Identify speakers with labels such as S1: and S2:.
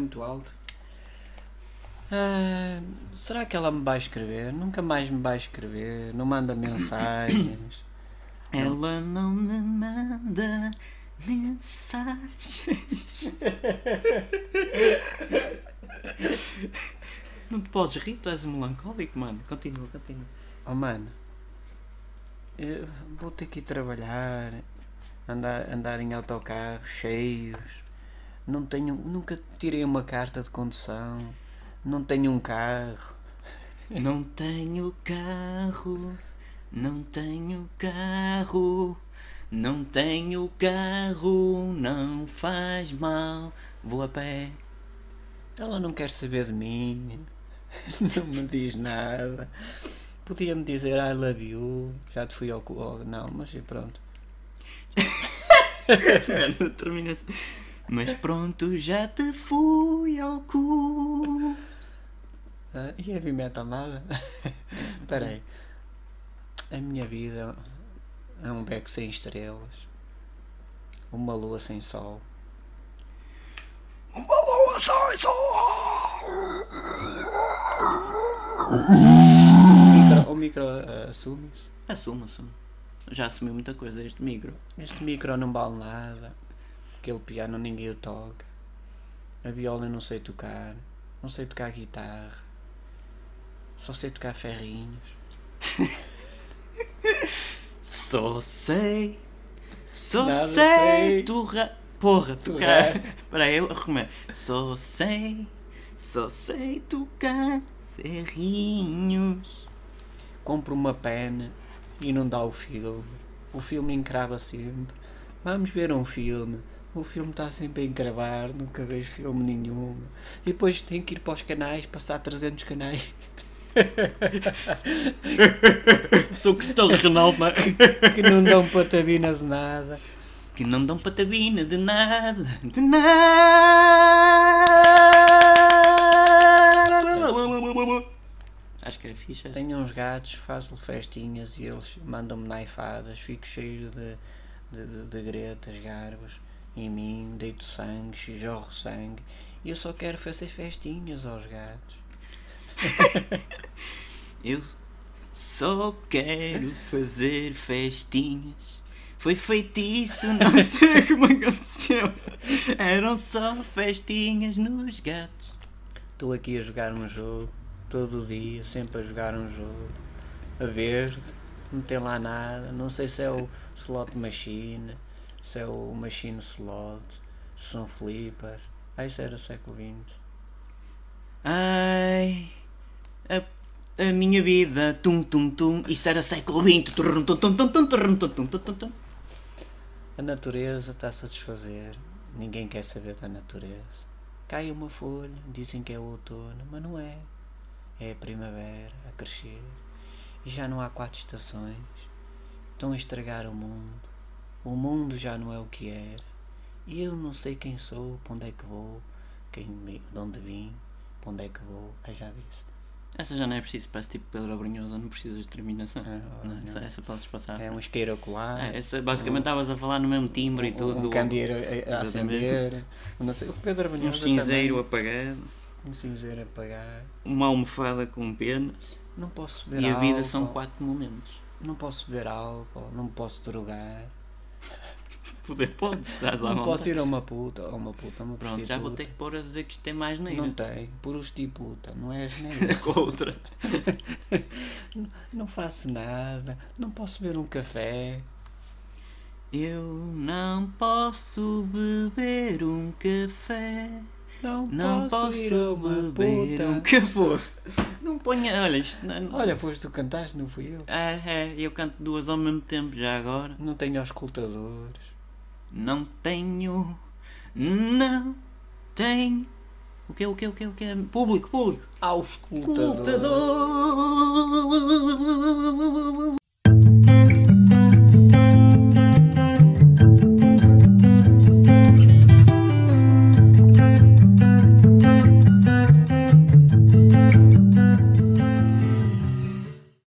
S1: muito alto. Ah, será que ela me vai escrever? Nunca mais me vai escrever. Não manda mensagens.
S2: Ela não me manda mensagens. não te podes rir, tu és melancólico, mano. Continua, continua.
S1: Oh mano, eu vou ter que ir trabalhar, andar, andar em autocarros cheios. Não tenho, nunca tirei uma carta de condução. Não tenho um carro.
S2: Não tenho carro, não tenho carro, não tenho carro, não faz mal, vou a pé.
S1: Ela não quer saber de mim. Não me diz nada. Podia-me dizer I love you. Já te fui ao oh, Não, mas pronto.
S2: Mano, termina assim. Mas pronto, já te fui ao cu.
S1: Ah, e heavy metal nada? Espera aí. A minha vida é um beco sem estrelas. Uma lua sem sol.
S2: Uma lua
S1: O micro, o micro ah, assume-se.
S2: Assumo, assumo. Já assumiu muita coisa este micro.
S1: Este micro não vale nada. Aquele piano ninguém o toca. A viola eu não sei tocar. Não sei tocar guitarra. Só sei tocar ferrinhos.
S2: Só sei. Só
S1: Nada
S2: sei. Turra. Porra, tocar. Espera aí, eu recomendo. Só sei. Só sei tocar ferrinhos.
S1: Compro uma pena e não dá o filme. O filme encrava sempre. Vamos ver um filme. O filme está sempre a encravar, nunca vejo filme nenhum. E depois tenho que ir para os canais, passar 300 canais
S2: Sou Cristiano Ronaldo, não é?
S1: que não dão patabina de nada.
S2: Que não dão patabina de nada. De nada. Acho que é ficha.
S1: Tenho uns gatos, faço festinhas e eles mandam-me naifadas, fico cheio de, de, de, de gretas, garbos em mim, deito sangue, jorro sangue e eu só quero fazer festinhas aos gatos.
S2: Eu só quero fazer festinhas. Foi feitiço, não sei como aconteceu. Eram só festinhas nos gatos.
S1: Estou aqui a jogar um jogo, todo dia, sempre a jogar um jogo, a ver, não tem lá nada, não sei se é o slot machine, se é o machine slot, se são flippers. Ah, isso era século XX.
S2: Ai, a, a minha vida, tum tum tum, isso era século XX. Tum, tum, tum, tum, turrum, tum, tum, tum, tum, tum.
S1: A natureza está-se a desfazer, ninguém quer saber da natureza. Cai uma folha, dizem que é o outono, mas não é. É a primavera a crescer. E já não há quatro estações. Estão a estragar o mundo. O mundo já não é o que era. E eu não sei quem sou, para onde é que vou, quem, de onde vim, para onde é que vou. Ah, já disse.
S2: Essa já não é preciso, parece tipo Pedro Abrunhosa, não precisas de terminação.
S1: Ah,
S2: Não,
S1: não.
S2: essa, essa podes passar.
S1: É um isqueiro ocular.
S2: É, essa, basicamente estavas a falar no mesmo timbre e
S1: um,
S2: tudo.
S1: um candeeiro a, acender. Não sei, o Pedro
S2: Um
S1: Banhosa
S2: cinzeiro
S1: também.
S2: apagado,
S1: Um cinzeiro a apagar.
S2: uma almofada com penas.
S1: Não posso beber
S2: E a vida
S1: álcool.
S2: são quatro momentos.
S1: Não posso beber álcool, não posso drogar.
S2: Poder pode, dás lá
S1: Não posso ir a uma puta, a uma puta, a uma
S2: Pronto, já vou ter que pôr a dizer que isto tem mais neira.
S1: Não tem, prostituta, não é genérico.
S2: com outra.
S1: não faço nada, não posso beber um café.
S2: Eu não posso beber um café.
S1: Não,
S2: Não
S1: posso, ir a uma
S2: beber
S1: puta.
S2: um que for. Não ponha. Olha, isto não.
S1: Olha, foste tu cantaste, não fui eu.
S2: É, é, eu canto duas ao mesmo tempo já agora.
S1: Não tenho auscultadores.
S2: Não tenho. Não tenho. O que, o que, o que, o que? Público, público.
S1: Auscultador.
S2: Escutador.